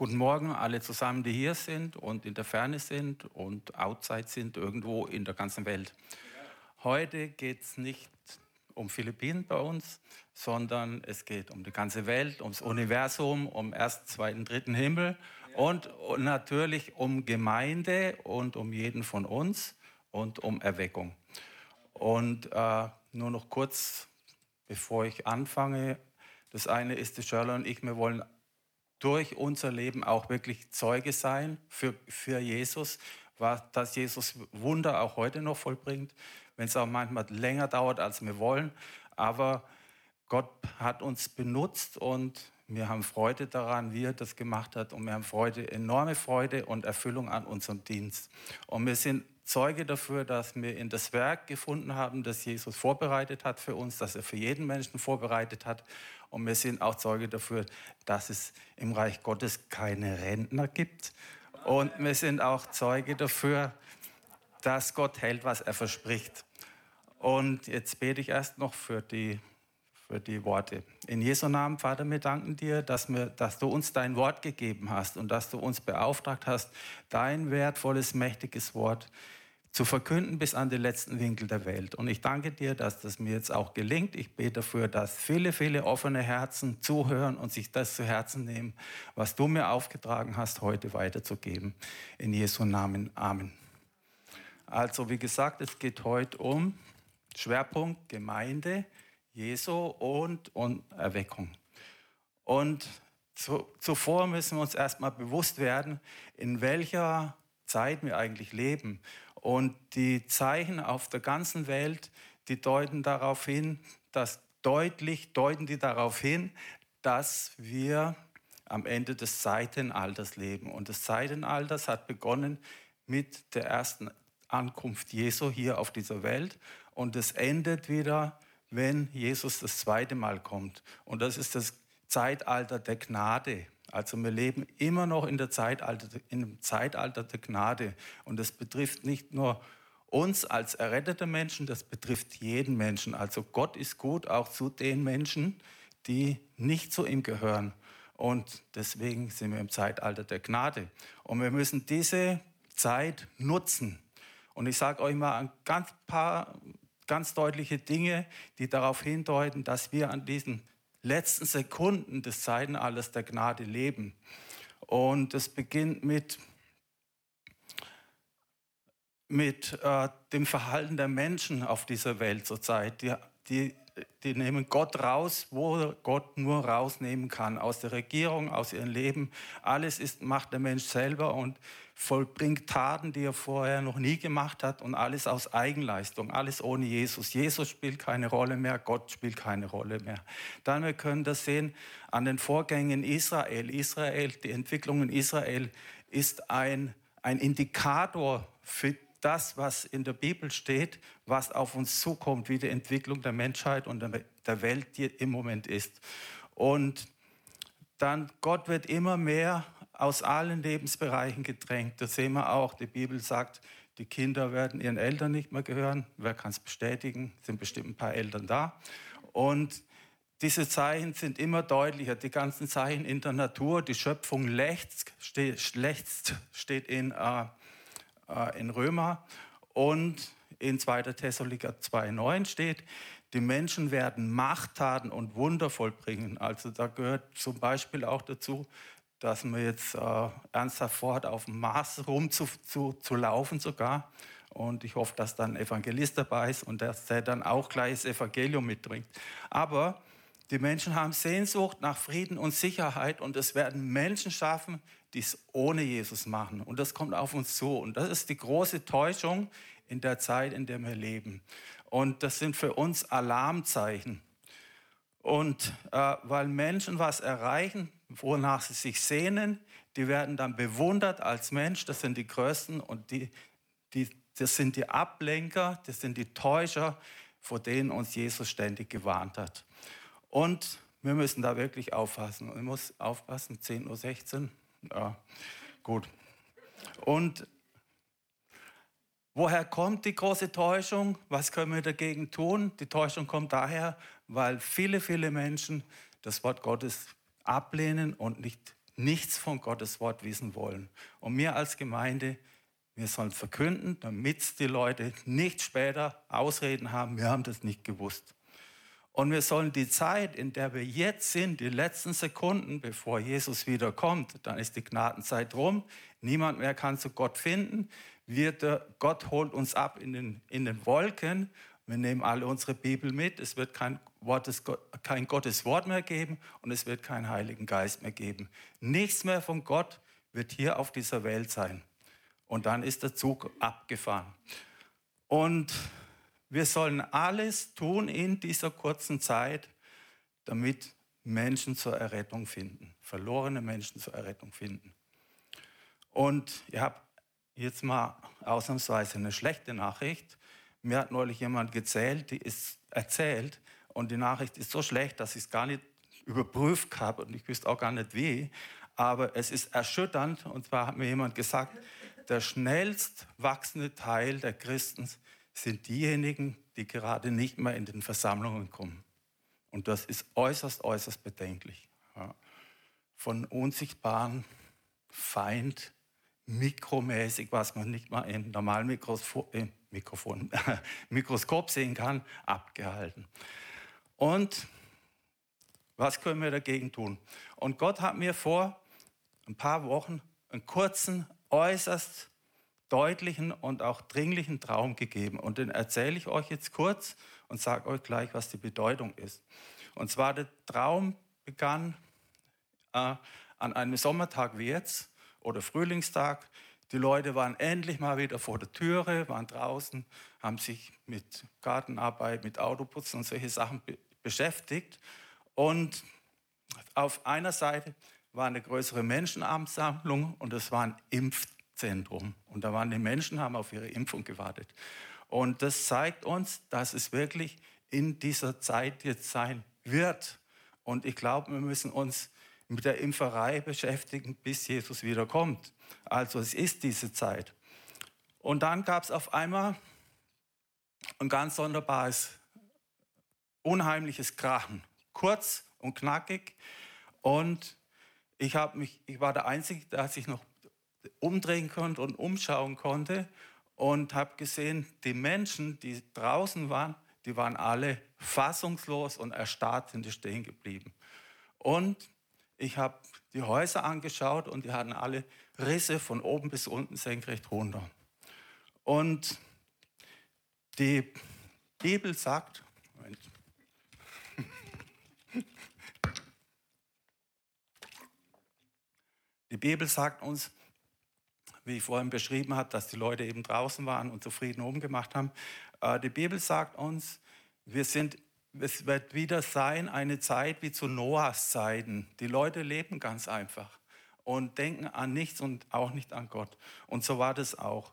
Guten Morgen alle zusammen, die hier sind und in der Ferne sind und outside sind, irgendwo in der ganzen Welt. Heute geht es nicht um Philippinen bei uns, sondern es geht um die ganze Welt, ums Universum, um ersten, zweiten, dritten Himmel und, natürlich um Gemeinde und um jeden von uns und um Erweckung. Und äh, nur noch kurz, bevor ich anfange, das eine ist, die Shirley und ich, wir wollen durch unser Leben auch wirklich Zeuge sein für, für Jesus, dass Jesus Wunder auch heute noch vollbringt, wenn es auch manchmal länger dauert, als wir wollen. Aber Gott hat uns benutzt und wir haben Freude daran, wie er das gemacht hat. Und wir haben Freude, enorme Freude und Erfüllung an unserem Dienst. Und wir sind Zeuge dafür, dass wir in das Werk gefunden haben, das Jesus vorbereitet hat für uns, dass er für jeden Menschen vorbereitet hat. Und wir sind auch Zeuge dafür, dass es im Reich Gottes keine Rentner gibt. Und wir sind auch Zeuge dafür, dass Gott hält, was er verspricht. Und jetzt bete ich erst noch für die für die Worte. In Jesu Namen, Vater, wir danken dir, dass, wir, dass du uns dein Wort gegeben hast und dass du uns beauftragt hast, dein wertvolles, mächtiges Wort zu verkünden bis an den letzten Winkel der Welt. Und ich danke dir, dass das mir jetzt auch gelingt. Ich bete dafür, dass viele, viele offene Herzen zuhören und sich das zu Herzen nehmen, was du mir aufgetragen hast, heute weiterzugeben. In Jesu Namen. Amen. Also, wie gesagt, es geht heute um Schwerpunkt Gemeinde, Jesu und, und Erweckung. Und zu, zuvor müssen wir uns erstmal bewusst werden, in welcher Zeit wir eigentlich leben. Und die Zeichen auf der ganzen Welt, die deuten darauf hin, dass deutlich deuten die darauf hin, dass wir am Ende des Zeitalters leben. Und das Zeitalter hat begonnen mit der ersten Ankunft Jesu hier auf dieser Welt und es endet wieder wenn Jesus das zweite Mal kommt. Und das ist das Zeitalter der Gnade. Also wir leben immer noch in der Zeitalter, in dem Zeitalter der Gnade. Und das betrifft nicht nur uns als errettete Menschen, das betrifft jeden Menschen. Also Gott ist gut auch zu den Menschen, die nicht zu ihm gehören. Und deswegen sind wir im Zeitalter der Gnade. Und wir müssen diese Zeit nutzen. Und ich sage euch mal ein ganz paar ganz deutliche Dinge, die darauf hindeuten, dass wir an diesen letzten Sekunden des Zeitalters der Gnade leben. Und es beginnt mit, mit äh, dem Verhalten der Menschen auf dieser Welt zurzeit. Die, die die nehmen Gott raus, wo Gott nur rausnehmen kann, aus der Regierung, aus ihrem Leben. Alles ist, macht der Mensch selber und vollbringt Taten, die er vorher noch nie gemacht hat und alles aus Eigenleistung, alles ohne Jesus. Jesus spielt keine Rolle mehr, Gott spielt keine Rolle mehr. Dann wir können das sehen an den Vorgängen in Israel. Israel, die Entwicklung in Israel ist ein, ein Indikator für das, was in der Bibel steht, was auf uns zukommt, wie die Entwicklung der Menschheit und der Welt im Moment ist. Und dann Gott wird immer mehr aus allen Lebensbereichen gedrängt. Das sehen wir auch. Die Bibel sagt, die Kinder werden ihren Eltern nicht mehr gehören. Wer kann es bestätigen? Es sind bestimmt ein paar Eltern da. Und diese Zeichen sind immer deutlicher. Die ganzen Zeichen in der Natur, die Schöpfung lechzt, steht, steht in äh, in Römer und in 2. Thessaloniker 2,9 steht, die Menschen werden Machttaten und Wunder vollbringen. Also da gehört zum Beispiel auch dazu, dass man jetzt äh, ernsthaft vorhat, auf dem Mars rumzulaufen zu, zu sogar. Und ich hoffe, dass dann ein Evangelist dabei ist und dass der dann auch gleich das Evangelium mitbringt. Aber die Menschen haben Sehnsucht nach Frieden und Sicherheit und es werden Menschen schaffen, die es ohne Jesus machen. Und das kommt auf uns zu. Und das ist die große Täuschung in der Zeit, in der wir leben. Und das sind für uns Alarmzeichen. Und äh, weil Menschen was erreichen, wonach sie sich sehnen, die werden dann bewundert als Mensch. Das sind die Größten und die, die, das sind die Ablenker, das sind die Täuscher, vor denen uns Jesus ständig gewarnt hat. Und wir müssen da wirklich aufpassen. Ich muss aufpassen, 10.16 Uhr. Ja, gut. Und woher kommt die große Täuschung? Was können wir dagegen tun? Die Täuschung kommt daher, weil viele, viele Menschen das Wort Gottes ablehnen und nicht, nichts von Gottes Wort wissen wollen. Und wir als Gemeinde, wir sollen verkünden, damit die Leute nicht später Ausreden haben, wir haben das nicht gewusst. Und wir sollen die Zeit, in der wir jetzt sind, die letzten Sekunden, bevor Jesus wiederkommt, dann ist die Gnadenzeit rum, niemand mehr kann zu Gott finden, der, Gott holt uns ab in den, in den Wolken, wir nehmen alle unsere Bibel mit, es wird kein, Wortes, kein Gottes Wort mehr geben und es wird keinen Heiligen Geist mehr geben. Nichts mehr von Gott wird hier auf dieser Welt sein. Und dann ist der Zug abgefahren. Und wir sollen alles tun in dieser kurzen Zeit, damit Menschen zur Errettung finden, verlorene Menschen zur Errettung finden. Und ich habe jetzt mal ausnahmsweise eine schlechte Nachricht. Mir hat neulich jemand gezählt, die ist erzählt und die Nachricht ist so schlecht, dass ich es gar nicht überprüft habe und ich wüsste auch gar nicht wie. Aber es ist erschütternd und zwar hat mir jemand gesagt, der schnellst wachsende Teil der Christen sind diejenigen, die gerade nicht mehr in den Versammlungen kommen. Und das ist äußerst, äußerst bedenklich. Ja. Von unsichtbaren Feind, mikromäßig, was man nicht mal im normalen Mikroskop, äh, Mikrofon, Mikroskop sehen kann, abgehalten. Und was können wir dagegen tun? Und Gott hat mir vor ein paar Wochen einen kurzen, äußerst deutlichen und auch dringlichen Traum gegeben. Und den erzähle ich euch jetzt kurz und sage euch gleich, was die Bedeutung ist. Und zwar der Traum begann äh, an einem Sommertag wie jetzt oder Frühlingstag. Die Leute waren endlich mal wieder vor der Türe, waren draußen, haben sich mit Gartenarbeit, mit Autoputzen und solche Sachen be beschäftigt. Und auf einer Seite war eine größere Menschenansammlung und es waren Impf Zentrum. Und da waren die Menschen, haben auf ihre Impfung gewartet. Und das zeigt uns, dass es wirklich in dieser Zeit jetzt sein wird. Und ich glaube, wir müssen uns mit der Impferei beschäftigen, bis Jesus wiederkommt. Also es ist diese Zeit. Und dann gab es auf einmal ein ganz sonderbares, unheimliches Krachen. Kurz und knackig. Und ich, mich, ich war der Einzige, der sich noch umdrehen konnte und umschauen konnte und habe gesehen, die Menschen, die draußen waren, die waren alle fassungslos und erstarrt sind stehen geblieben. Und ich habe die Häuser angeschaut und die hatten alle Risse von oben bis unten senkrecht runter. Und die Bibel sagt, Moment, die Bibel sagt uns, wie ich vorhin beschrieben habe, dass die Leute eben draußen waren und zufrieden oben gemacht haben. Äh, die Bibel sagt uns, wir sind, es wird wieder sein eine Zeit wie zu Noahs Zeiten. Die Leute leben ganz einfach und denken an nichts und auch nicht an Gott. Und so war das auch.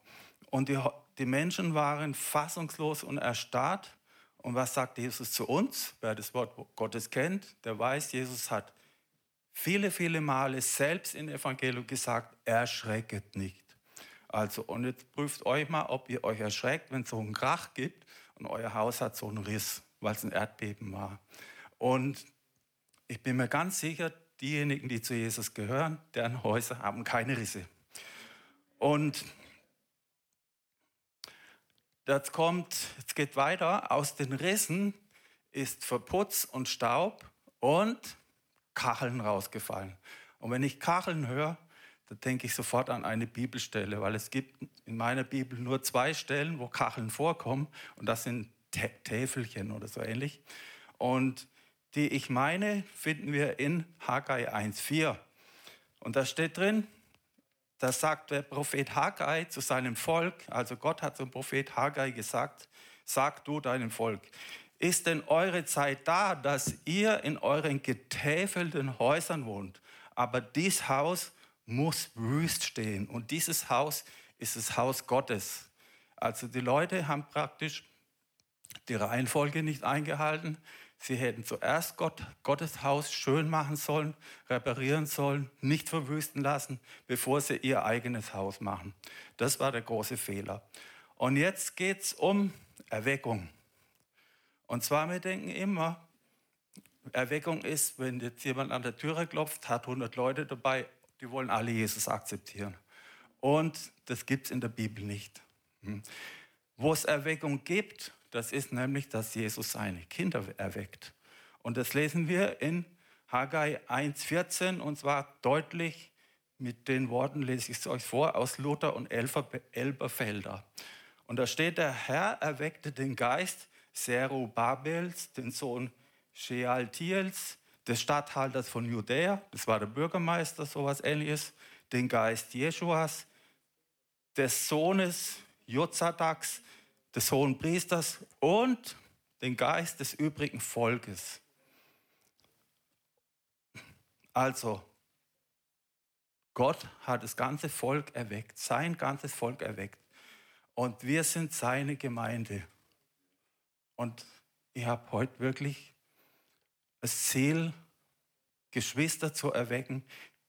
Und die, die Menschen waren fassungslos und erstarrt. Und was sagt Jesus zu uns? Wer das Wort Gottes kennt, der weiß, Jesus hat viele, viele Male selbst im Evangelium gesagt, erschrecket nicht. Also, und jetzt prüft euch mal, ob ihr euch erschreckt, wenn es so einen Krach gibt und euer Haus hat so einen Riss, weil es ein Erdbeben war. Und ich bin mir ganz sicher, diejenigen, die zu Jesus gehören, deren Häuser haben keine Risse. Und das kommt, es geht weiter, aus den Rissen ist Verputz und Staub und Kacheln rausgefallen. Und wenn ich Kacheln höre, da denke ich sofort an eine Bibelstelle, weil es gibt in meiner Bibel nur zwei Stellen, wo Kacheln vorkommen und das sind Täfelchen oder so ähnlich. Und die ich meine, finden wir in Haggai 1,4. Und da steht drin, da sagt der Prophet Haggai zu seinem Volk, also Gott hat zum Prophet Haggai gesagt, sag du deinem Volk, ist denn eure Zeit da, dass ihr in euren getäfelten Häusern wohnt? Aber dies Haus muss wüst stehen. Und dieses Haus ist das Haus Gottes. Also die Leute haben praktisch die Reihenfolge nicht eingehalten. Sie hätten zuerst Gott, Gottes Haus schön machen sollen, reparieren sollen, nicht verwüsten lassen, bevor sie ihr eigenes Haus machen. Das war der große Fehler. Und jetzt geht es um Erweckung. Und zwar, wir denken immer, Erweckung ist, wenn jetzt jemand an der Türe klopft, hat 100 Leute dabei die wollen alle Jesus akzeptieren. Und das gibt es in der Bibel nicht. Hm. Wo es Erweckung gibt, das ist nämlich, dass Jesus seine Kinder erweckt. Und das lesen wir in Haggai 1,14 und zwar deutlich mit den Worten, lese ich es euch vor, aus Luther und Elberfelder. Und da steht, der Herr erweckte den Geist Zerubabels, den Sohn Shealtiels, des Statthalters von Judäa, das war der Bürgermeister, sowas ähnliches, den Geist Jeschuas, des Sohnes Jozadaks, des hohen Priesters und den Geist des übrigen Volkes. Also, Gott hat das ganze Volk erweckt, sein ganzes Volk erweckt. Und wir sind seine Gemeinde. Und ich habe heute wirklich Ziel, Geschwister zu erwecken,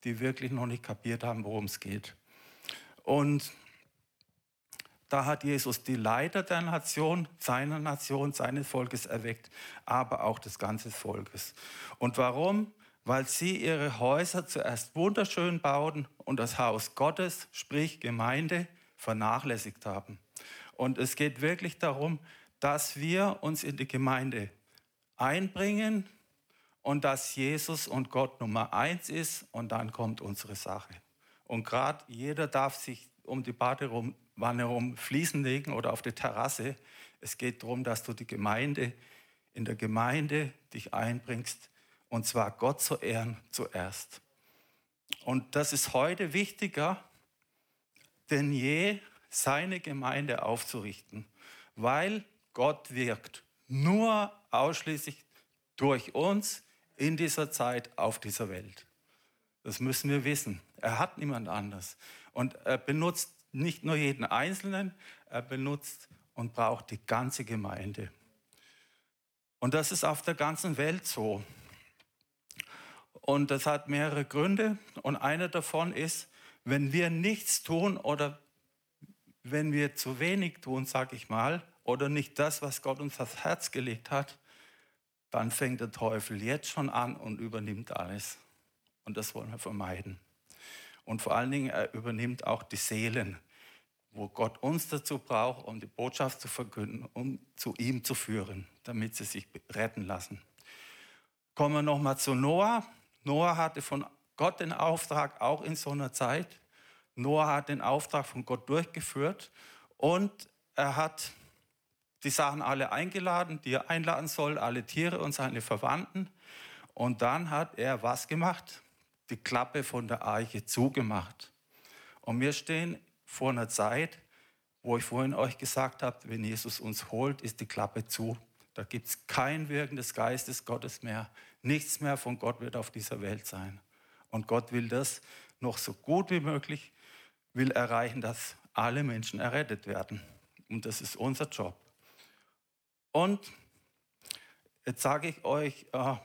die wirklich noch nicht kapiert haben, worum es geht. Und da hat Jesus die Leiter der Nation, seiner Nation, seines Volkes erweckt, aber auch des ganzen Volkes. Und warum? Weil sie ihre Häuser zuerst wunderschön bauten und das Haus Gottes, sprich Gemeinde, vernachlässigt haben. Und es geht wirklich darum, dass wir uns in die Gemeinde einbringen und dass Jesus und Gott Nummer eins ist und dann kommt unsere Sache. Und gerade jeder darf sich um die Badewanne herum fließen legen oder auf die Terrasse. Es geht darum, dass du die Gemeinde, in der Gemeinde dich einbringst und zwar Gott zu ehren zuerst. Und das ist heute wichtiger denn je, seine Gemeinde aufzurichten, weil Gott wirkt nur ausschließlich durch uns in dieser Zeit auf dieser Welt. Das müssen wir wissen. Er hat niemand anders. Und er benutzt nicht nur jeden Einzelnen, er benutzt und braucht die ganze Gemeinde. Und das ist auf der ganzen Welt so. Und das hat mehrere Gründe. Und einer davon ist, wenn wir nichts tun oder wenn wir zu wenig tun, sage ich mal, oder nicht das, was Gott uns aufs Herz gelegt hat, dann fängt der Teufel jetzt schon an und übernimmt alles. Und das wollen wir vermeiden. Und vor allen Dingen, er übernimmt auch die Seelen, wo Gott uns dazu braucht, um die Botschaft zu verkünden, um zu ihm zu führen, damit sie sich retten lassen. Kommen wir nochmal zu Noah. Noah hatte von Gott den Auftrag, auch in so einer Zeit. Noah hat den Auftrag von Gott durchgeführt und er hat die Sachen alle eingeladen, die er einladen soll, alle Tiere und seine Verwandten. Und dann hat er was gemacht? Die Klappe von der Arche zugemacht. Und wir stehen vor einer Zeit, wo ich vorhin euch gesagt habe, wenn Jesus uns holt, ist die Klappe zu. Da gibt es kein Wirken des Geistes Gottes mehr. Nichts mehr von Gott wird auf dieser Welt sein. Und Gott will das noch so gut wie möglich, will erreichen, dass alle Menschen errettet werden. Und das ist unser Job. Und jetzt sage ich euch, äh,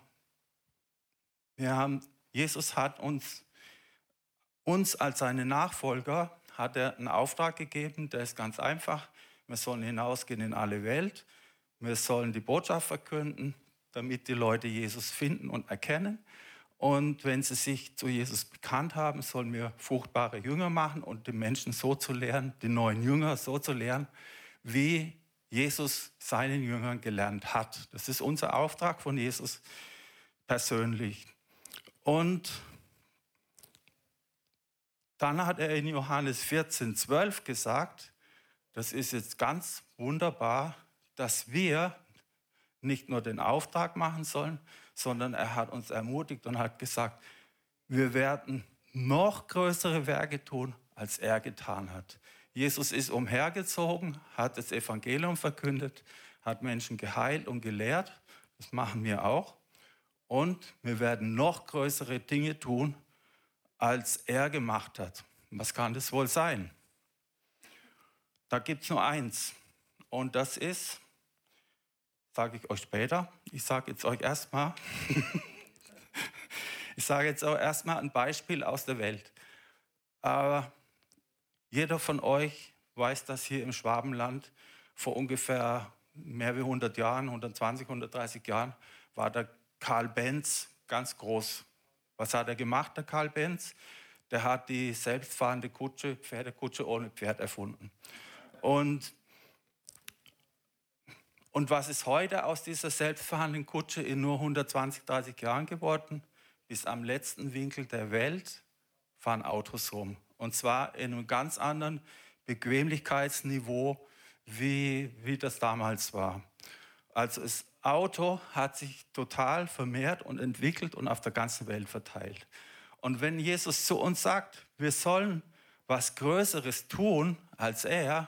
wir haben, Jesus hat uns, uns als seine Nachfolger, hat er einen Auftrag gegeben, der ist ganz einfach. Wir sollen hinausgehen in alle Welt. Wir sollen die Botschaft verkünden, damit die Leute Jesus finden und erkennen. Und wenn sie sich zu Jesus bekannt haben, sollen wir fruchtbare Jünger machen und die Menschen so zu lehren, die neuen Jünger so zu lehren, wie Jesus seinen Jüngern gelernt hat. Das ist unser Auftrag von Jesus persönlich. Und dann hat er in Johannes 14, 12 gesagt, das ist jetzt ganz wunderbar, dass wir nicht nur den Auftrag machen sollen, sondern er hat uns ermutigt und hat gesagt, wir werden noch größere Werke tun, als er getan hat. Jesus ist umhergezogen, hat das Evangelium verkündet, hat Menschen geheilt und gelehrt. Das machen wir auch. Und wir werden noch größere Dinge tun, als er gemacht hat. Was kann das wohl sein? Da gibt es nur eins. Und das ist, sage ich euch später, ich sage jetzt euch erstmal, ich sage jetzt auch erstmal ein Beispiel aus der Welt. Aber jeder von euch weiß, dass hier im Schwabenland vor ungefähr mehr wie 100 Jahren, 120, 130 Jahren, war der Karl Benz ganz groß. Was hat er gemacht, der Karl Benz? der hat die selbstfahrende Kutsche, Pferdekutsche ohne Pferd erfunden. Und, und was ist heute aus dieser selbstfahrenden Kutsche in nur 120, 30 Jahren geworden? Bis am letzten Winkel der Welt fahren Autos rum. Und zwar in einem ganz anderen Bequemlichkeitsniveau, wie, wie das damals war. Also das Auto hat sich total vermehrt und entwickelt und auf der ganzen Welt verteilt. Und wenn Jesus zu uns sagt, wir sollen was Größeres tun als er,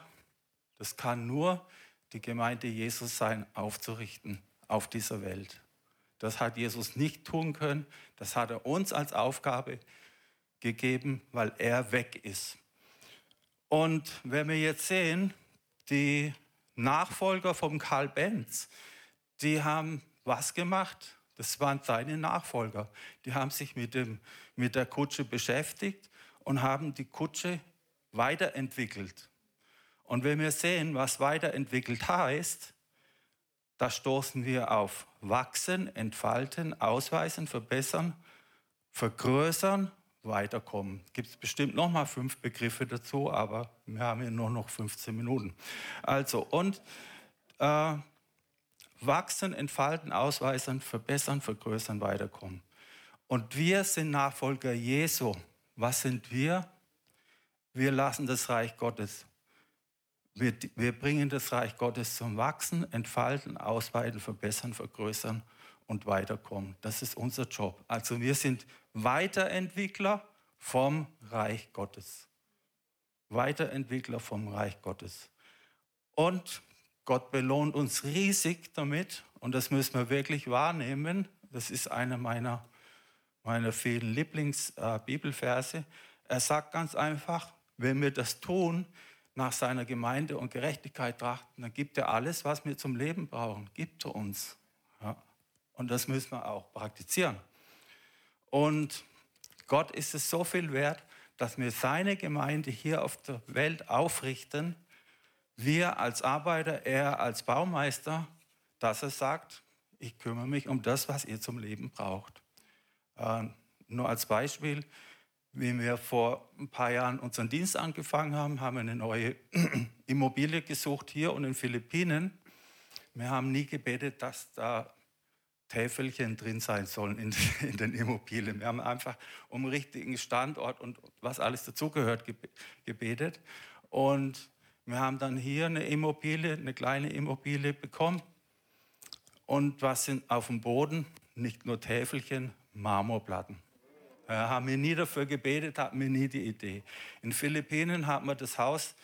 das kann nur die Gemeinde Jesus sein, aufzurichten auf dieser Welt. Das hat Jesus nicht tun können, das hat er uns als Aufgabe gegeben, weil er weg ist. Und wenn wir jetzt sehen, die Nachfolger von Karl Benz, die haben was gemacht? Das waren seine Nachfolger. Die haben sich mit, dem, mit der Kutsche beschäftigt und haben die Kutsche weiterentwickelt. Und wenn wir sehen, was weiterentwickelt heißt, da stoßen wir auf wachsen, entfalten, ausweisen, verbessern, vergrößern, weiterkommen. Gibt es bestimmt noch mal fünf Begriffe dazu, aber wir haben ja nur noch 15 Minuten. Also und äh, wachsen, entfalten, ausweisen, verbessern, vergrößern, weiterkommen. Und wir sind Nachfolger Jesu. Was sind wir? Wir lassen das Reich Gottes. Wir, wir bringen das Reich Gottes zum Wachsen, Entfalten, Ausweiten, Verbessern, Vergrößern und Weiterkommen. Das ist unser Job. Also wir sind Weiterentwickler vom Reich Gottes. Weiterentwickler vom Reich Gottes. Und Gott belohnt uns riesig damit und das müssen wir wirklich wahrnehmen. Das ist einer meiner, meiner vielen Lieblingsbibelverse. Äh, er sagt ganz einfach, wenn wir das tun, nach seiner Gemeinde und Gerechtigkeit trachten, dann gibt er alles, was wir zum Leben brauchen, gibt er uns. Und das müssen wir auch praktizieren. Und Gott ist es so viel wert, dass wir seine Gemeinde hier auf der Welt aufrichten wir als Arbeiter, er als Baumeister, dass er sagt, ich kümmere mich um das, was ihr zum Leben braucht. Äh, nur als Beispiel, wie wir vor ein paar Jahren unseren Dienst angefangen haben, haben wir eine neue Immobilie gesucht hier und in den Philippinen. Wir haben nie gebetet, dass da Täfelchen drin sein sollen in, in den Immobilien. Wir haben einfach um den richtigen Standort und was alles dazugehört gebetet. Und wir haben dann hier eine Immobilie, eine kleine Immobilie bekommen. Und was sind auf dem Boden? Nicht nur Täfelchen, Marmorplatten. Ja, haben wir nie dafür gebetet, hatten wir nie die Idee. In Philippinen haben wir das Haus,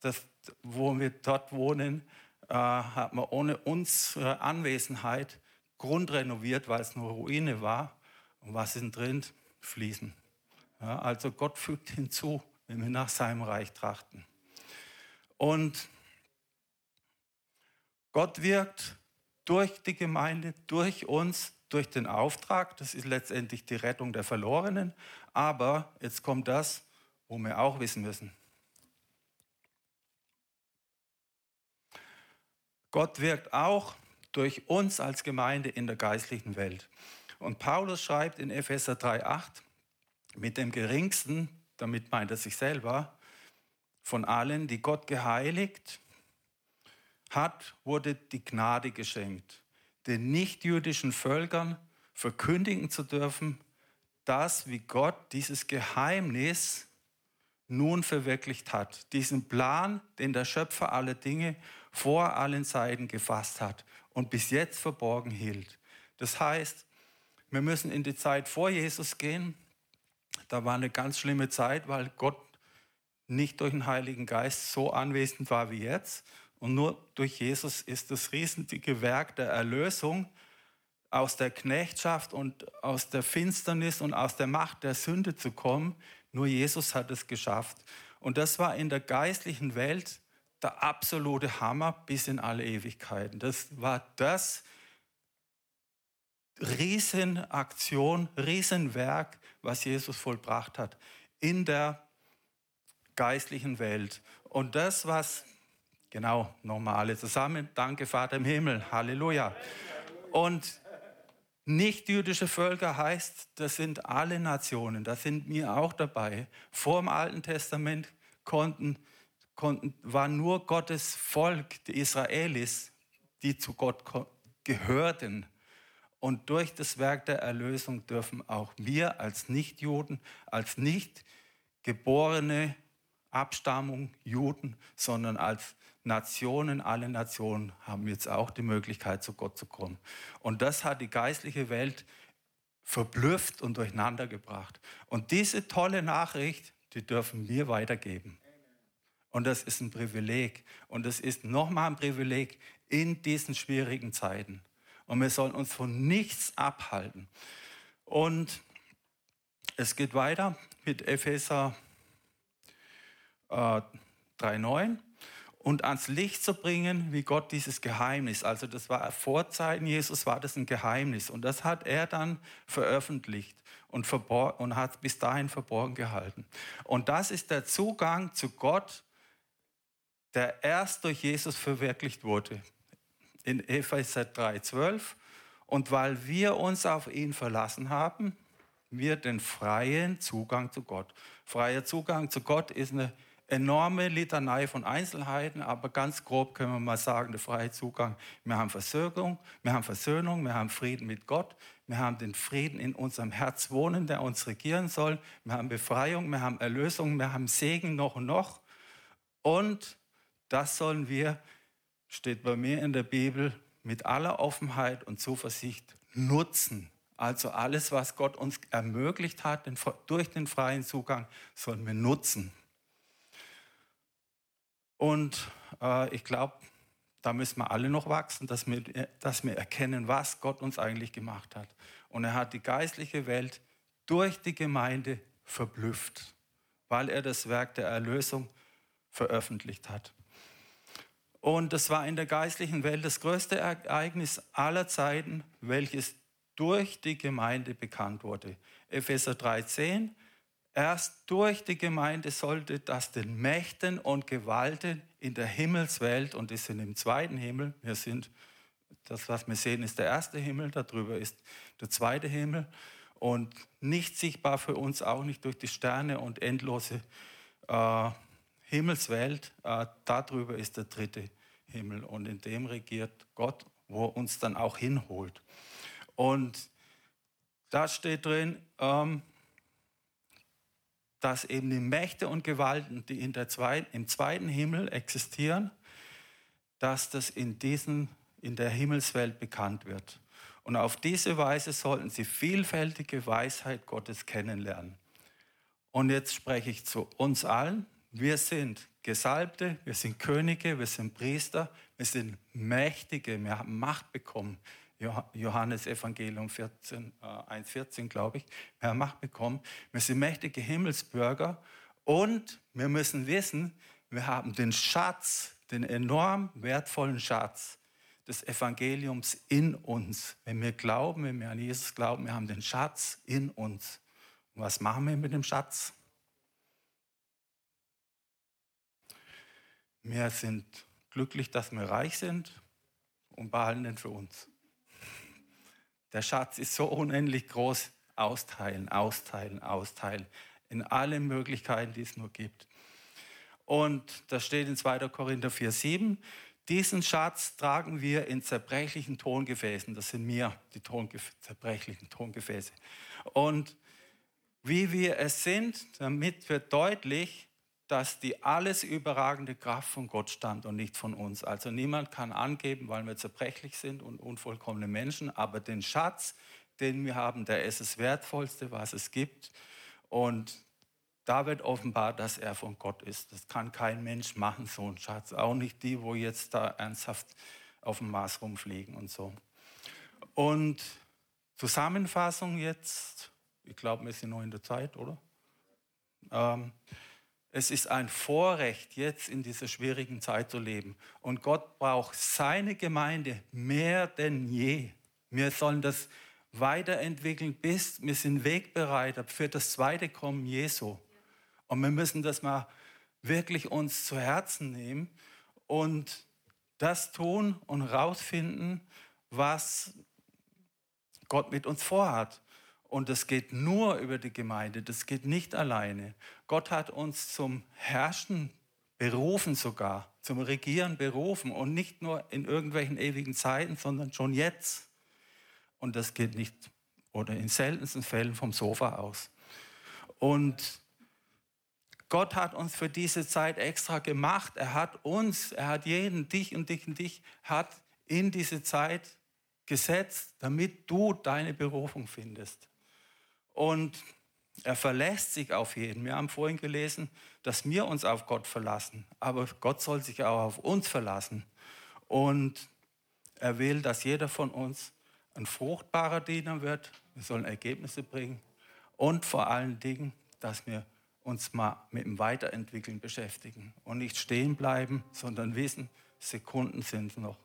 das, wo wir dort wohnen, äh, hat man ohne unsere Anwesenheit grundrenoviert, weil es nur Ruine war. Und was sind drin? Fliesen. Ja, also Gott fügt hinzu, wenn wir nach seinem Reich trachten. Und Gott wirkt durch die Gemeinde, durch uns, durch den Auftrag. Das ist letztendlich die Rettung der Verlorenen. Aber jetzt kommt das, wo wir auch wissen müssen. Gott wirkt auch durch uns als Gemeinde in der geistlichen Welt. Und Paulus schreibt in Epheser 3,8, mit dem geringsten, damit meint er sich selber, von allen, die Gott geheiligt hat, wurde die Gnade geschenkt, den nichtjüdischen Völkern verkündigen zu dürfen, dass wie Gott dieses Geheimnis nun verwirklicht hat, diesen Plan, den der Schöpfer aller Dinge vor allen Zeiten gefasst hat und bis jetzt verborgen hielt. Das heißt, wir müssen in die Zeit vor Jesus gehen. Da war eine ganz schlimme Zeit, weil Gott nicht durch den Heiligen Geist so anwesend war wie jetzt. Und nur durch Jesus ist das riesige Werk der Erlösung aus der Knechtschaft und aus der Finsternis und aus der Macht der Sünde zu kommen. Nur Jesus hat es geschafft. Und das war in der geistlichen Welt der absolute Hammer bis in alle Ewigkeiten. Das war das Riesenaktion, Riesenwerk, was Jesus vollbracht hat in der geistlichen Welt. Und das, was, genau, nochmal alle zusammen, danke Vater im Himmel, Halleluja. Und Nicht-jüdische Völker heißt, das sind alle Nationen, da sind wir auch dabei. Vor dem Alten Testament konnten, konnten, war nur Gottes Volk, die Israelis, die zu Gott gehörten. Und durch das Werk der Erlösung dürfen auch wir als Nichtjuden, als nicht geborene Abstammung Juden, sondern als Nationen, alle Nationen haben jetzt auch die Möglichkeit, zu Gott zu kommen. Und das hat die geistliche Welt verblüfft und durcheinander gebracht. Und diese tolle Nachricht, die dürfen wir weitergeben. Und das ist ein Privileg. Und das ist nochmal ein Privileg in diesen schwierigen Zeiten. Und wir sollen uns von nichts abhalten. Und es geht weiter mit Epheser äh, 3,9 und ans Licht zu bringen, wie Gott dieses Geheimnis, also das war vor Zeiten Jesus, war das ein Geheimnis und das hat er dann veröffentlicht und, und hat bis dahin verborgen gehalten. Und das ist der Zugang zu Gott, der erst durch Jesus verwirklicht wurde. In Epheser 3,12. Und weil wir uns auf ihn verlassen haben, wir den freien Zugang zu Gott. Freier Zugang zu Gott ist eine enorme Litanei von Einzelheiten, aber ganz grob können wir mal sagen, der freie Zugang. Wir haben Versöhnung, wir haben Versöhnung, wir haben Frieden mit Gott, wir haben den Frieden in unserem Herz wohnen, der uns regieren soll, wir haben Befreiung, wir haben Erlösung, wir haben Segen noch und noch. Und das sollen wir, steht bei mir in der Bibel, mit aller Offenheit und Zuversicht nutzen. Also alles, was Gott uns ermöglicht hat, durch den freien Zugang, sollen wir nutzen. Und äh, ich glaube, da müssen wir alle noch wachsen, dass wir, dass wir erkennen, was Gott uns eigentlich gemacht hat. Und er hat die geistliche Welt durch die Gemeinde verblüfft, weil er das Werk der Erlösung veröffentlicht hat. Und das war in der geistlichen Welt das größte Ereignis aller Zeiten, welches durch die Gemeinde bekannt wurde. Epheser 3,10 Erst durch die Gemeinde sollte das den Mächten und Gewalten in der Himmelswelt, und die sind im zweiten Himmel, wir sind, das was wir sehen, ist der erste Himmel, darüber ist der zweite Himmel und nicht sichtbar für uns, auch nicht durch die Sterne und endlose äh, Himmelswelt, äh, darüber ist der dritte Himmel und in dem regiert Gott, wo er uns dann auch hinholt. Und da steht drin, ähm, dass eben die Mächte und Gewalten, die in der zweiten, im zweiten Himmel existieren, dass das in, diesen, in der Himmelswelt bekannt wird. Und auf diese Weise sollten sie vielfältige Weisheit Gottes kennenlernen. Und jetzt spreche ich zu uns allen. Wir sind Gesalbte, wir sind Könige, wir sind Priester, wir sind Mächtige, wir haben Macht bekommen. Johannes Evangelium 14, äh, 1,14, glaube ich. Wir haben Macht bekommen. Wir sind mächtige Himmelsbürger und wir müssen wissen, wir haben den Schatz, den enorm wertvollen Schatz des Evangeliums in uns. Wenn wir glauben, wenn wir an Jesus glauben, wir haben den Schatz in uns. Und was machen wir mit dem Schatz? Wir sind glücklich, dass wir reich sind und behalten den für uns. Der Schatz ist so unendlich groß. Austeilen, austeilen, austeilen. In allen Möglichkeiten, die es nur gibt. Und das steht in 2. Korinther 4, 7. Diesen Schatz tragen wir in zerbrechlichen Tongefäßen. Das sind mir die Tongef zerbrechlichen Tongefäße. Und wie wir es sind, damit wird deutlich, dass die alles überragende Kraft von Gott stammt und nicht von uns. Also niemand kann angeben, weil wir zerbrechlich sind und unvollkommene Menschen, aber den Schatz, den wir haben, der ist das Wertvollste, was es gibt. Und da wird offenbar, dass er von Gott ist. Das kann kein Mensch machen, so ein Schatz. Auch nicht die, wo jetzt da ernsthaft auf dem Mars rumfliegen und so. Und Zusammenfassung jetzt, ich glaube, wir sind noch in der Zeit, oder? Ähm, es ist ein Vorrecht, jetzt in dieser schwierigen Zeit zu leben. Und Gott braucht seine Gemeinde mehr denn je. Wir sollen das weiterentwickeln, bis wir sind Wegbereiter für das zweite Kommen Jesu. Und wir müssen das mal wirklich uns zu Herzen nehmen und das tun und rausfinden, was Gott mit uns vorhat. Und das geht nur über die Gemeinde, das geht nicht alleine. Gott hat uns zum Herrschen berufen sogar, zum Regieren berufen und nicht nur in irgendwelchen ewigen Zeiten, sondern schon jetzt. Und das geht nicht oder in seltensten Fällen vom Sofa aus. Und Gott hat uns für diese Zeit extra gemacht. Er hat uns, er hat jeden, dich und dich und dich, hat in diese Zeit gesetzt, damit du deine Berufung findest. Und er verlässt sich auf jeden. Wir haben vorhin gelesen, dass wir uns auf Gott verlassen. Aber Gott soll sich auch auf uns verlassen. Und er will, dass jeder von uns ein fruchtbarer Diener wird. Wir sollen Ergebnisse bringen. Und vor allen Dingen, dass wir uns mal mit dem Weiterentwickeln beschäftigen und nicht stehen bleiben, sondern wissen, Sekunden sind noch.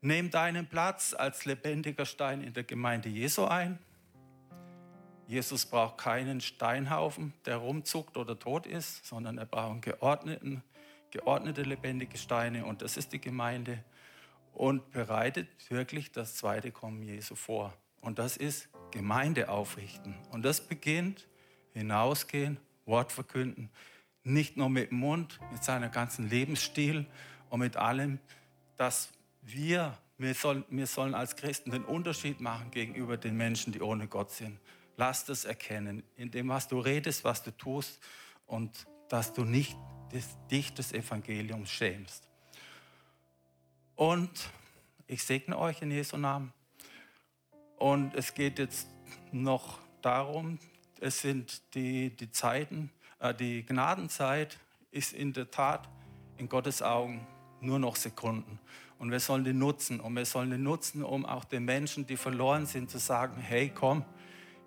Nimm deinen Platz als lebendiger Stein in der Gemeinde Jesu ein. Jesus braucht keinen Steinhaufen, der rumzuckt oder tot ist, sondern er braucht geordneten, geordnete lebendige Steine und das ist die Gemeinde und bereitet wirklich das zweite Kommen Jesu vor. Und das ist Gemeinde aufrichten. Und das beginnt hinausgehen Wort verkünden. Nicht nur mit dem Mund, mit seinem ganzen Lebensstil und mit allem, dass wir, wir sollen, wir sollen als Christen den Unterschied machen gegenüber den Menschen, die ohne Gott sind. Lass das erkennen, in dem, was du redest, was du tust und dass du nicht des, dich des Evangeliums schämst. Und ich segne euch in Jesu Namen. Und es geht jetzt noch darum, es sind die, die Zeiten, äh, die Gnadenzeit ist in der Tat in Gottes Augen nur noch Sekunden. Und wir sollen die nutzen. Und wir sollen die nutzen, um auch den Menschen, die verloren sind, zu sagen, hey, komm,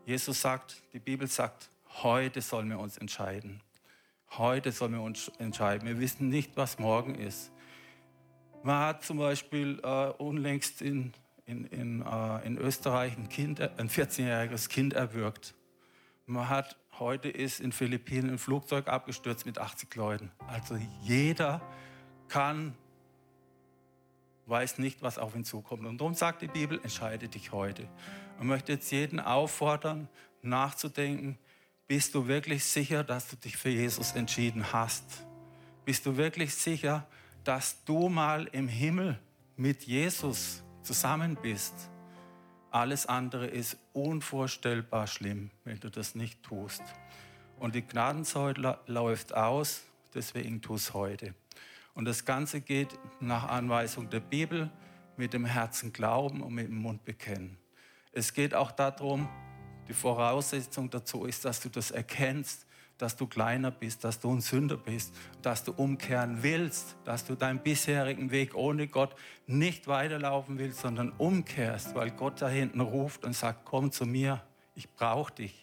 Jesus sagt, die Bibel sagt, heute sollen wir uns entscheiden. Heute sollen wir uns entscheiden. Wir wissen nicht, was morgen ist. Man hat zum Beispiel äh, unlängst in, in, in, äh, in Österreich ein, kind, ein 14-jähriges Kind erwürgt. Man hat, heute ist in Philippinen ein Flugzeug abgestürzt mit 80 Leuten. Also jeder kann, weiß nicht, was auf ihn zukommt. Und darum sagt die Bibel, entscheide dich heute. Und möchte jetzt jeden auffordern, nachzudenken, bist du wirklich sicher, dass du dich für Jesus entschieden hast? Bist du wirklich sicher, dass du mal im Himmel mit Jesus zusammen bist? Alles andere ist unvorstellbar schlimm, wenn du das nicht tust. Und die Gnadenzeit läuft aus, deswegen tu es heute. Und das Ganze geht nach Anweisung der Bibel mit dem Herzen glauben und mit dem Mund bekennen. Es geht auch darum, die Voraussetzung dazu ist, dass du das erkennst, dass du kleiner bist, dass du ein Sünder bist, dass du umkehren willst, dass du deinen bisherigen Weg ohne Gott nicht weiterlaufen willst, sondern umkehrst, weil Gott da hinten ruft und sagt, komm zu mir, ich brauche dich.